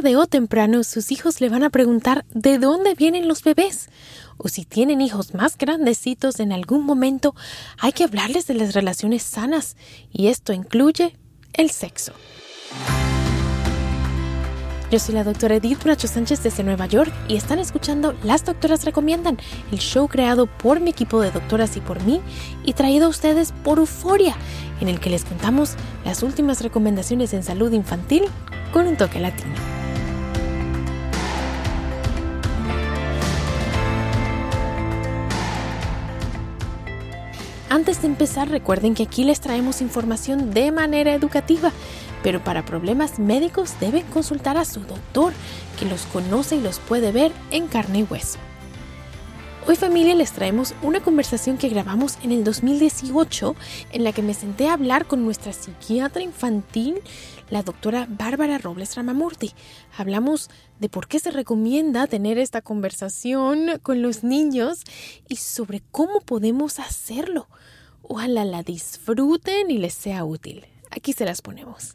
tarde o temprano sus hijos le van a preguntar de dónde vienen los bebés. O si tienen hijos más grandecitos en algún momento, hay que hablarles de las relaciones sanas y esto incluye el sexo. Yo soy la doctora Edith Bracho Sánchez desde Nueva York y están escuchando Las Doctoras Recomiendan, el show creado por mi equipo de doctoras y por mí y traído a ustedes por Euforia, en el que les contamos las últimas recomendaciones en salud infantil con un toque latino. Antes de empezar, recuerden que aquí les traemos información de manera educativa, pero para problemas médicos deben consultar a su doctor, que los conoce y los puede ver en carne y hueso. Hoy familia les traemos una conversación que grabamos en el 2018 en la que me senté a hablar con nuestra psiquiatra infantil, la doctora Bárbara Robles Ramamurti. Hablamos de por qué se recomienda tener esta conversación con los niños y sobre cómo podemos hacerlo. Ojalá la disfruten y les sea útil. Aquí se las ponemos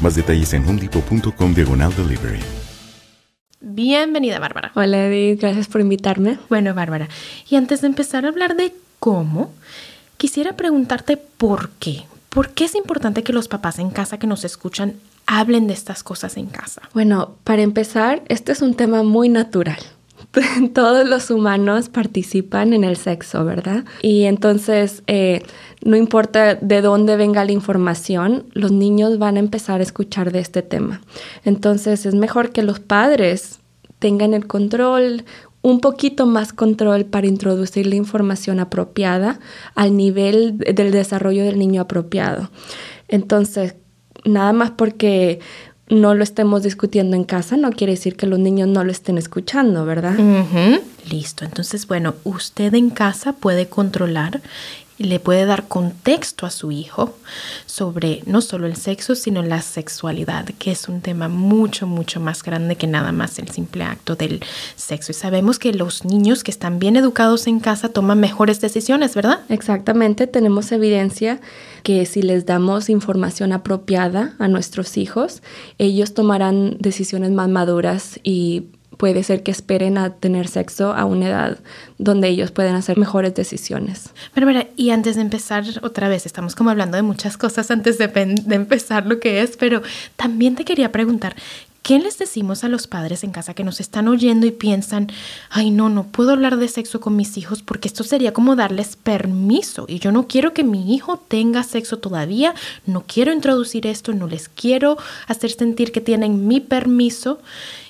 Más detalles en homedepot.com diagonal delivery. Bienvenida, Bárbara. Hola, Edith. Gracias por invitarme. Bueno, Bárbara, y antes de empezar a hablar de cómo, quisiera preguntarte por qué. ¿Por qué es importante que los papás en casa que nos escuchan hablen de estas cosas en casa? Bueno, para empezar, este es un tema muy natural. todos los humanos participan en el sexo, ¿verdad? Y entonces, eh, no importa de dónde venga la información, los niños van a empezar a escuchar de este tema. Entonces, es mejor que los padres tengan el control, un poquito más control para introducir la información apropiada al nivel del desarrollo del niño apropiado. Entonces, nada más porque no lo estemos discutiendo en casa, no quiere decir que los niños no lo estén escuchando, ¿verdad? Listo, entonces, bueno, usted en casa puede controlar le puede dar contexto a su hijo sobre no solo el sexo, sino la sexualidad, que es un tema mucho, mucho más grande que nada más el simple acto del sexo. Y sabemos que los niños que están bien educados en casa toman mejores decisiones, ¿verdad? Exactamente, tenemos evidencia que si les damos información apropiada a nuestros hijos, ellos tomarán decisiones más maduras y puede ser que esperen a tener sexo a una edad donde ellos pueden hacer mejores decisiones. Bárbara, y antes de empezar otra vez, estamos como hablando de muchas cosas antes de, de empezar lo que es, pero también te quería preguntar, ¿Qué les decimos a los padres en casa que nos están oyendo y piensan, ay no, no puedo hablar de sexo con mis hijos porque esto sería como darles permiso y yo no quiero que mi hijo tenga sexo todavía, no quiero introducir esto, no les quiero hacer sentir que tienen mi permiso?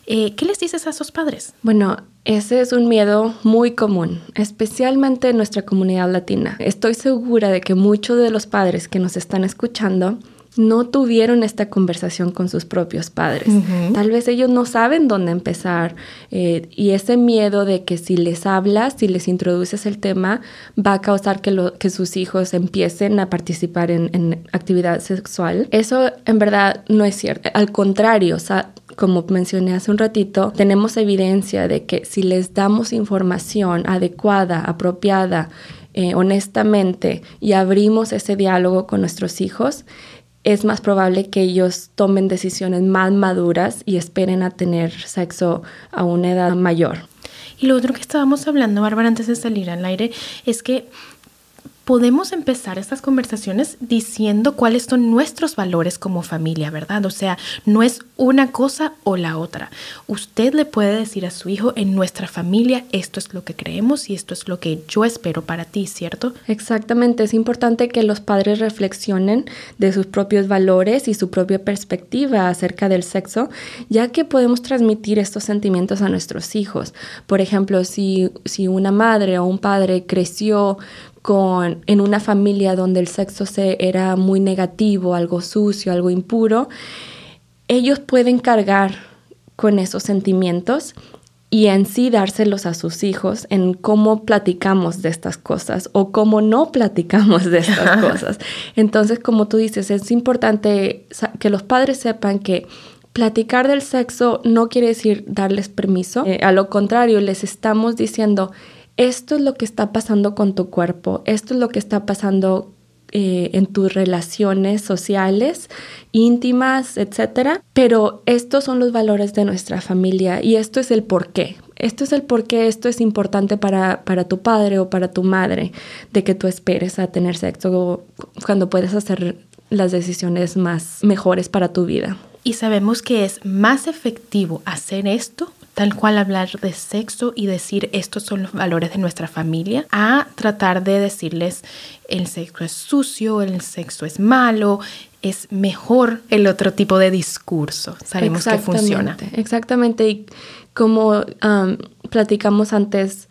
Eh, ¿Qué les dices a esos padres? Bueno, ese es un miedo muy común, especialmente en nuestra comunidad latina. Estoy segura de que muchos de los padres que nos están escuchando no tuvieron esta conversación con sus propios padres. Tal vez ellos no saben dónde empezar eh, y ese miedo de que si les hablas, si les introduces el tema, va a causar que, que sus hijos empiecen a participar en, en, actividad sexual. Eso en verdad no es cierto. Al contrario, o sea, como mencioné hace un ratito, tenemos evidencia de que si les damos información adecuada, apropiada, eh, honestamente y abrimos ese diálogo con nuestros hijos, es más probable que ellos tomen decisiones más maduras y esperen a tener sexo a una edad mayor. Y lo otro que estábamos hablando, Bárbara, antes de salir al aire, es que podemos empezar estas conversaciones diciendo cuáles son nuestros valores como familia, ¿verdad? O sea, no es una cosa o la otra. Usted le puede decir a su hijo, en nuestra familia esto es lo que creemos y esto es lo que yo espero para ti, ¿cierto? Exactamente, es importante que los padres reflexionen de sus propios valores y su propia perspectiva acerca del sexo, ya que podemos transmitir estos sentimientos a nuestros hijos. Por ejemplo, si, si una madre o un padre creció con, en una familia donde el sexo se, era muy negativo, algo sucio, algo impuro, ellos pueden cargar con esos sentimientos y en sí dárselos a sus hijos en cómo platicamos de estas cosas o cómo no platicamos de estas cosas. Entonces, como tú dices, es importante que los padres sepan que platicar del sexo no quiere decir darles permiso, eh, a lo contrario, les estamos diciendo, esto es lo que está pasando con tu cuerpo, esto es lo que está pasando eh, en tus relaciones sociales, íntimas, etcétera. Pero estos son los valores de nuestra familia y esto es el por qué. Esto es el por qué esto es importante para, para tu padre o para tu madre, de que tú esperes a tener sexo cuando puedes hacer las decisiones más mejores para tu vida. Y sabemos que es más efectivo hacer esto tal cual hablar de sexo y decir estos son los valores de nuestra familia, a tratar de decirles el sexo es sucio, el sexo es malo, es mejor el otro tipo de discurso. Sabemos que funciona. Exactamente. Y como platicamos antes,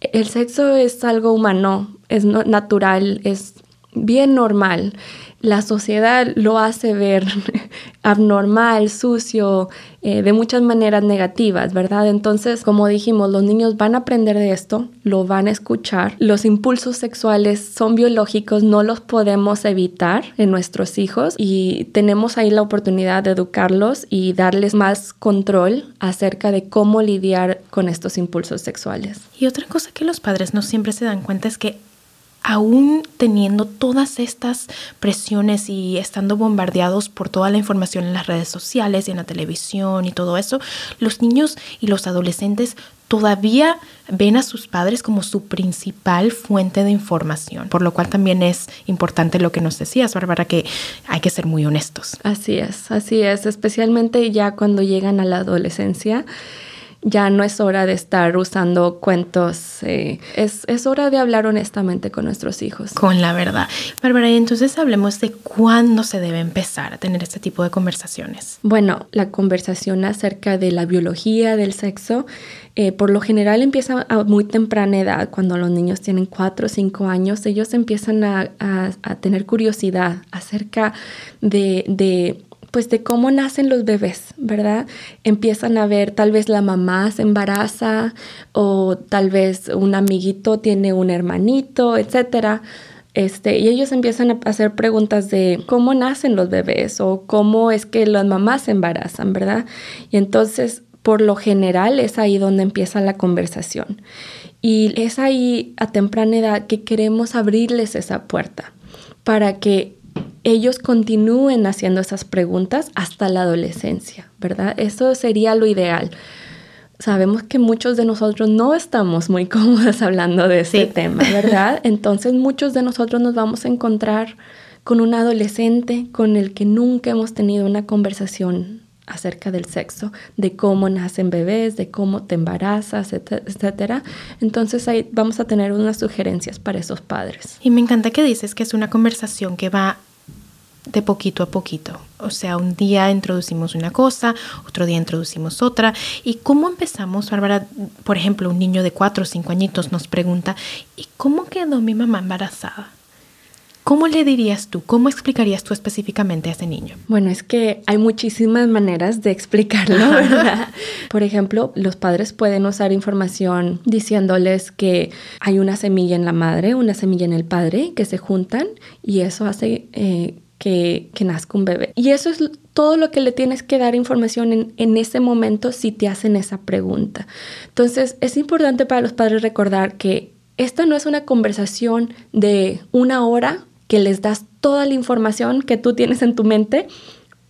el sexo es algo humano, es natural, es bien normal la sociedad lo hace ver abnormal, sucio, eh, de muchas maneras negativas, ¿verdad? Entonces, como dijimos, los niños van a aprender de esto, lo van a escuchar. Los impulsos sexuales son biológicos, no los podemos evitar en nuestros hijos y tenemos ahí la oportunidad de educarlos y darles más control acerca de cómo lidiar con estos impulsos sexuales. Y otra cosa que los padres no siempre se dan cuenta es que aún teniendo todas estas presiones y estando bombardeados por toda la información en las redes sociales y en la televisión y todo eso, los niños y los adolescentes todavía ven a sus padres como su principal fuente de información, por lo cual también es importante lo que nos decías, Bárbara, que hay que ser muy honestos. Así es, así es, especialmente ya cuando llegan a la adolescencia ya no es hora de estar usando cuentos, eh, es, es, hora de hablar honestamente con nuestros hijos. Con la verdad. Bárbara, y entonces hablemos de cuándo se debe empezar a tener este tipo de conversaciones. Bueno, la conversación acerca de la biología del sexo, eh, por lo general empieza a muy temprana edad, cuando los niños tienen 4 o 5 años, ellos empiezan a, a, a tener curiosidad acerca de, de pues de cómo nacen los bebés, ¿verdad? Empiezan a ver, tal vez la mamá se embaraza o tal vez un amiguito tiene un hermanito, etcétera. Este, y ellos empiezan a hacer preguntas de cómo nacen los bebés o cómo es que las mamás se embarazan, ¿verdad? Y entonces, por lo general, es ahí donde empieza la conversación. Y es ahí a temprana edad que queremos abrirles esa puerta para que ellos continúen haciendo esas preguntas hasta la adolescencia, ¿verdad? Eso sería lo ideal. Sabemos que muchos de nosotros no estamos muy cómodos hablando de ese tema, ¿verdad? Entonces muchos de nosotros nos vamos a encontrar con un adolescente con el que nunca hemos tenido una conversación acerca del sexo, de cómo nacen bebés, de cómo te embarazas, etcétera. Entonces ahí vamos a tener unas sugerencias para esos padres. Y me encanta que dices que es una conversación que va de poquito a poquito. O sea, un día introducimos una cosa, otro día introducimos otra. ¿Y cómo empezamos, Bárbara? Por ejemplo, un niño de cuatro o cinco añitos nos pregunta, ¿y cómo quedó mi mamá embarazada? ¿Cómo le dirías tú? ¿Cómo explicarías tú específicamente a ese niño? Bueno, es que hay muchísimas maneras de explicarlo, ¿verdad? Por ejemplo, los padres pueden usar información diciéndoles que hay una semilla en la madre, una semilla en el padre, que se juntan y eso hace eh, que, nazca un bebé. Y eso es todo lo que le tienes que dar información en, en ese momento si te hacen esa pregunta. Entonces, es importante para los padres recordar que esta no es una conversación de una hora que les das toda la información que tú tienes en tu mente,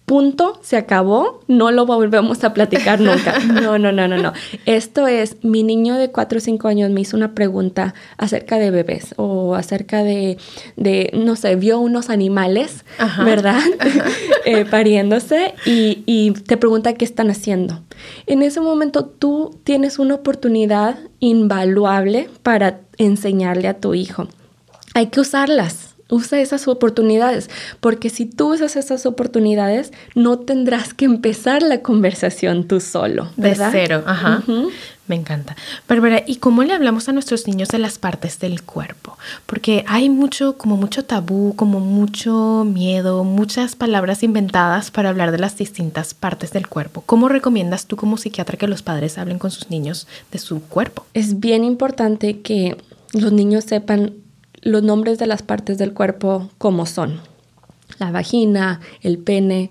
punto, se acabó, no lo volvemos a platicar nunca. No, no, no, no, no. Esto es, mi niño de 4 o 5 años me hizo una pregunta acerca de bebés o acerca de, de no sé, vio unos animales, ¿verdad? eh, pariéndose y, y te pregunta qué están haciendo. En ese momento tú tienes una oportunidad invaluable para enseñarle a tu hijo. Hay que usarlas Usa esas oportunidades, porque si tú usas esas oportunidades, no tendrás que empezar la conversación tú solo. ¿verdad? De cero, ajá. Me encanta. Bárbara, ¿y cómo le hablamos a nuestros niños de las partes del cuerpo? Porque hay mucho, como mucho tabú, como mucho miedo, muchas palabras inventadas para hablar de las distintas partes del cuerpo. ¿Cómo recomiendas tú como psiquiatra que los padres hablen con sus niños de su cuerpo? Es bien importante que los niños sepan los nombres de las partes del cuerpo como son. La vagina, el pene.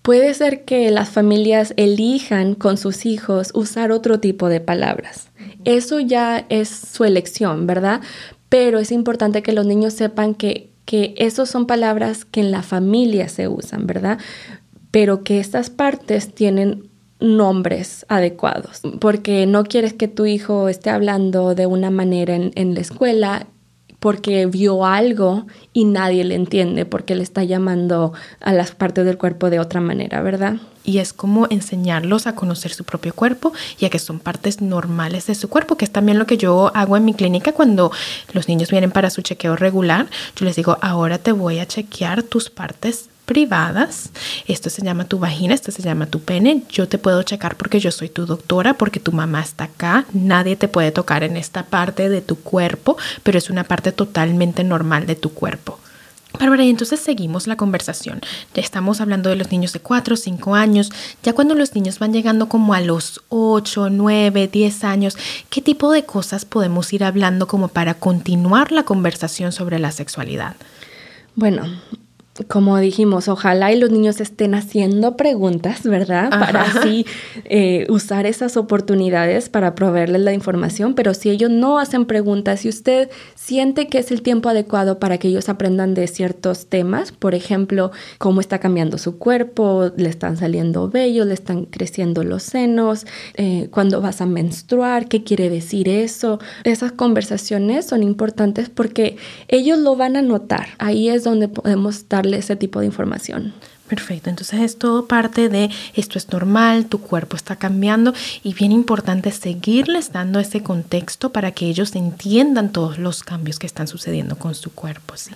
Puede ser que las familias elijan con sus hijos usar otro tipo de palabras. Eso ya es su elección, ¿verdad? Pero es importante que los niños sepan que, que esas son palabras que en la familia se usan, ¿verdad? Pero que estas partes tienen nombres adecuados, porque no quieres que tu hijo esté hablando de una manera en, en la escuela porque vio algo y nadie le entiende porque le está llamando a las partes del cuerpo de otra manera, ¿verdad? Y es como enseñarlos a conocer su propio cuerpo y a que son partes normales de su cuerpo, que es también lo que yo hago en mi clínica cuando los niños vienen para su chequeo regular. Yo les digo, ahora te voy a chequear tus partes privadas. Esto se llama tu vagina, esto se llama tu pene. Yo te puedo checar porque yo soy tu doctora, porque tu mamá está acá. Nadie te puede tocar en esta parte de tu cuerpo, pero es una parte totalmente normal de tu cuerpo. Bárbara, y entonces seguimos la conversación. Estamos hablando de los niños de 4 o 5 años. Ya cuando los niños van llegando como a los 8, 9, 10 años, ¿qué tipo de cosas podemos ir hablando como para continuar la conversación sobre la sexualidad? Bueno, como dijimos, ojalá y los niños estén haciendo preguntas, ¿verdad? Para así eh, usar esas oportunidades para proveerles la información, pero si ellos no hacen preguntas, si usted siente que es el tiempo adecuado para que ellos aprendan de ciertos temas, por ejemplo, cómo está cambiando su cuerpo, le están saliendo vellos, le están creciendo los senos, eh, cuándo vas a menstruar, qué quiere decir eso, esas conversaciones son importantes porque ellos lo van a notar. Ahí es donde podemos dar ese tipo de información. Perfecto, entonces es todo parte de esto es normal, tu cuerpo está cambiando y bien importante seguirles dando ese contexto para que ellos entiendan todos los cambios que están sucediendo con su cuerpo. ¿sí?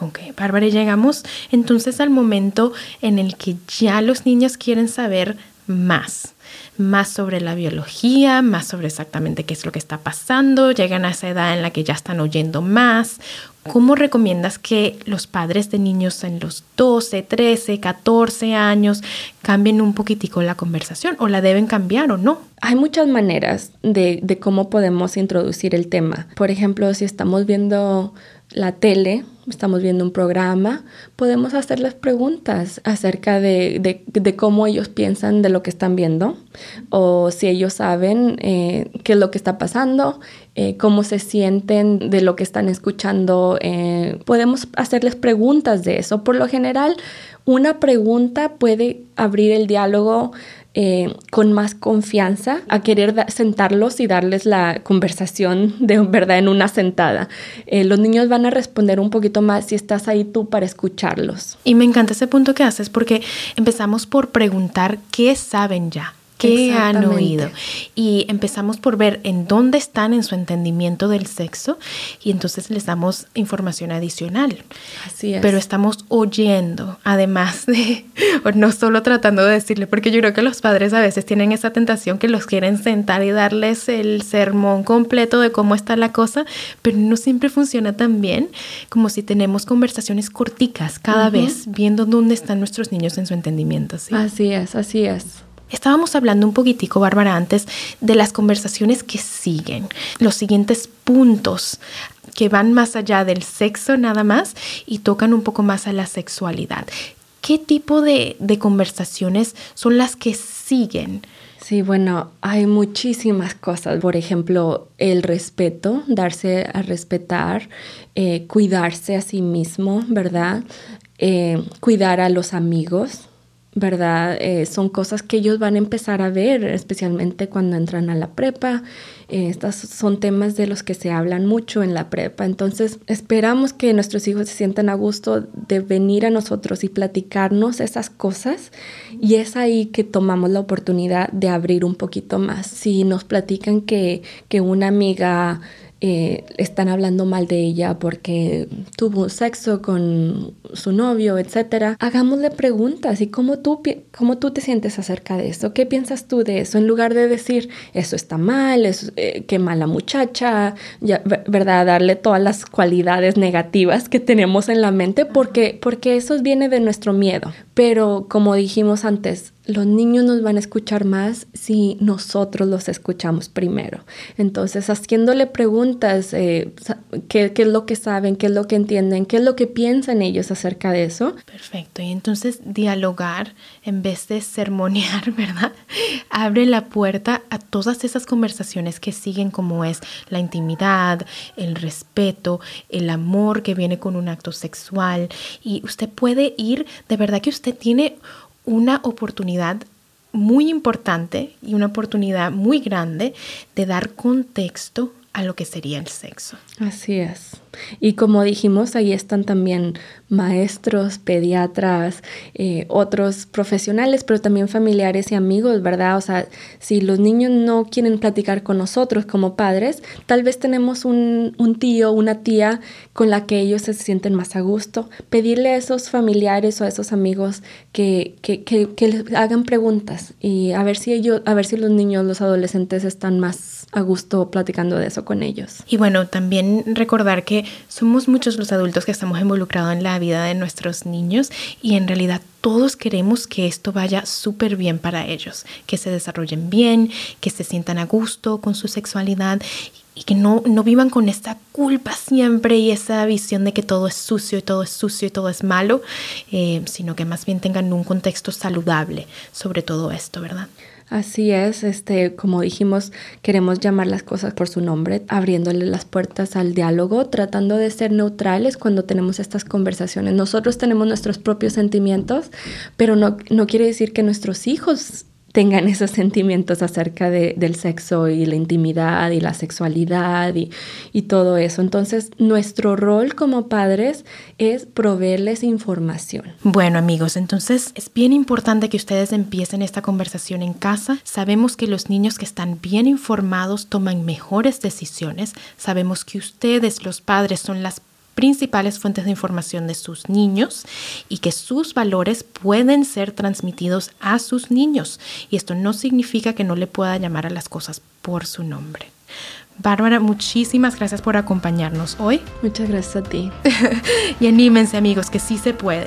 Ok, Bárbara, llegamos entonces al momento en el que ya los niños quieren saber más más sobre la biología, más sobre exactamente qué es lo que está pasando, llegan a esa edad en la que ya están oyendo más. ¿Cómo recomiendas que los padres de niños en los 12, 13, 14 años cambien un poquitico la conversación o la deben cambiar o no? Hay muchas maneras de, de cómo podemos introducir el tema. Por ejemplo, si estamos viendo la tele, estamos viendo un programa, podemos hacerles preguntas acerca de, de, cómo ellos piensan de lo que están viendo o si ellos saben eh, qué es lo que está pasando, eh, cómo se sienten de lo que están escuchando. Eh, podemos hacerles preguntas de eso. Por lo general, una pregunta puede abrir el diálogo eh, con más confianza a querer sentarlos y darles la conversación de verdad en una sentada. Eh, los niños van a responder un poquito más si estás ahí tú para escucharlos. Y me encanta ese punto que haces porque empezamos por preguntar qué saben ya qué han oído. Y empezamos por ver en dónde están en su entendimiento del sexo y entonces les damos información adicional. Así es. Pero estamos oyendo, además de, no solo tratando de decirle, porque yo creo que los padres a veces tienen esa tentación que los quieren sentar y darles el sermón completo de cómo está la cosa, pero no siempre funciona tan bien como si tenemos conversaciones corticas cada vez, viendo dónde están nuestros niños en su entendimiento. Así es, así es. Estábamos hablando un poquitico, Bárbara, antes de las conversaciones que siguen, los siguientes puntos que van más allá del sexo nada más y tocan un poco más a la sexualidad. ¿Qué tipo de, conversaciones son las que siguen? Sí, bueno, hay muchísimas cosas. Por ejemplo, el respeto, darse a respetar, eh, cuidarse a sí mismo, ¿verdad? Eh, cuidar a los amigos, ¿verdad? Eh, son cosas que ellos van a empezar a ver, especialmente cuando entran a la prepa. Eh, estos son temas de los que se hablan mucho en la prepa. Entonces, esperamos que nuestros hijos se sientan a gusto de venir a nosotros y platicarnos esas cosas. Y es ahí que tomamos la oportunidad de abrir un poquito más. Si nos platican que, que una amiga eh, están hablando mal de ella porque tuvo sexo con su novio, etcétera, hagámosle preguntas y cómo tú, cómo tú te sientes acerca de eso, qué piensas tú de eso, en lugar de decir eso está mal, es, eh, qué mala muchacha, ya, ¿verdad? Darle todas las cualidades negativas que tenemos en la mente porque, porque eso viene de nuestro miedo. Pero como dijimos antes, los niños nos van a escuchar más si nosotros los escuchamos primero. Entonces, haciéndole preguntas, eh, ¿qué, es lo que saben, qué es lo que entienden, qué es lo que piensan ellos acerca de eso. Perfecto. Y entonces dialogar en vez de sermonear, ¿verdad? Abre la puerta a todas esas conversaciones que siguen como es la intimidad, el respeto, el amor que viene con un acto sexual. Y usted puede ir, de verdad que usted tiene una oportunidad muy importante y una oportunidad muy grande de dar contexto a lo que sería el sexo. Así es. Y como dijimos, ahí están también maestros, pediatras, eh, otros profesionales, pero también familiares y amigos, ¿verdad? O sea, si los niños no quieren platicar con nosotros como padres, tal vez tenemos un, un tío, una tía con la que ellos se sienten más a gusto. Pedirle a esos familiares o a esos amigos que, que, que, que les hagan preguntas y a ver si ellos, a ver si los niños, los adolescentes están más a gusto platicando de eso con ellos. Y bueno, también recordar que somos muchos los adultos que estamos involucrados en la vida de nuestros niños y en realidad todos queremos que esto vaya súper bien para ellos, que se desarrollen bien, que se sientan a gusto con su sexualidad y que no, no vivan con esta culpa siempre y esa visión de que todo es sucio y todo es sucio y todo es malo, eh, sino que más bien tengan un contexto saludable sobre todo esto, ¿verdad? Así es, este, como dijimos, queremos llamar las cosas por su nombre, abriéndole las puertas al diálogo, tratando de ser neutrales cuando tenemos estas conversaciones. Nosotros tenemos nuestros propios sentimientos, pero no, no quiere decir que nuestros hijos tengan esos sentimientos acerca de, del sexo y la intimidad y la sexualidad y, y, todo eso. Entonces, nuestro rol como padres es proveerles información. Bueno, amigos, entonces es bien importante que ustedes empiecen esta conversación en casa. Sabemos que los niños que están bien informados toman mejores decisiones. Sabemos que ustedes, los padres, son las principales fuentes de información de sus niños y que sus valores pueden ser transmitidos a sus niños. Y esto no significa que no le pueda llamar a las cosas por su nombre. Bárbara, muchísimas gracias por acompañarnos hoy. Muchas gracias a ti. y anímense amigos, que sí se puede.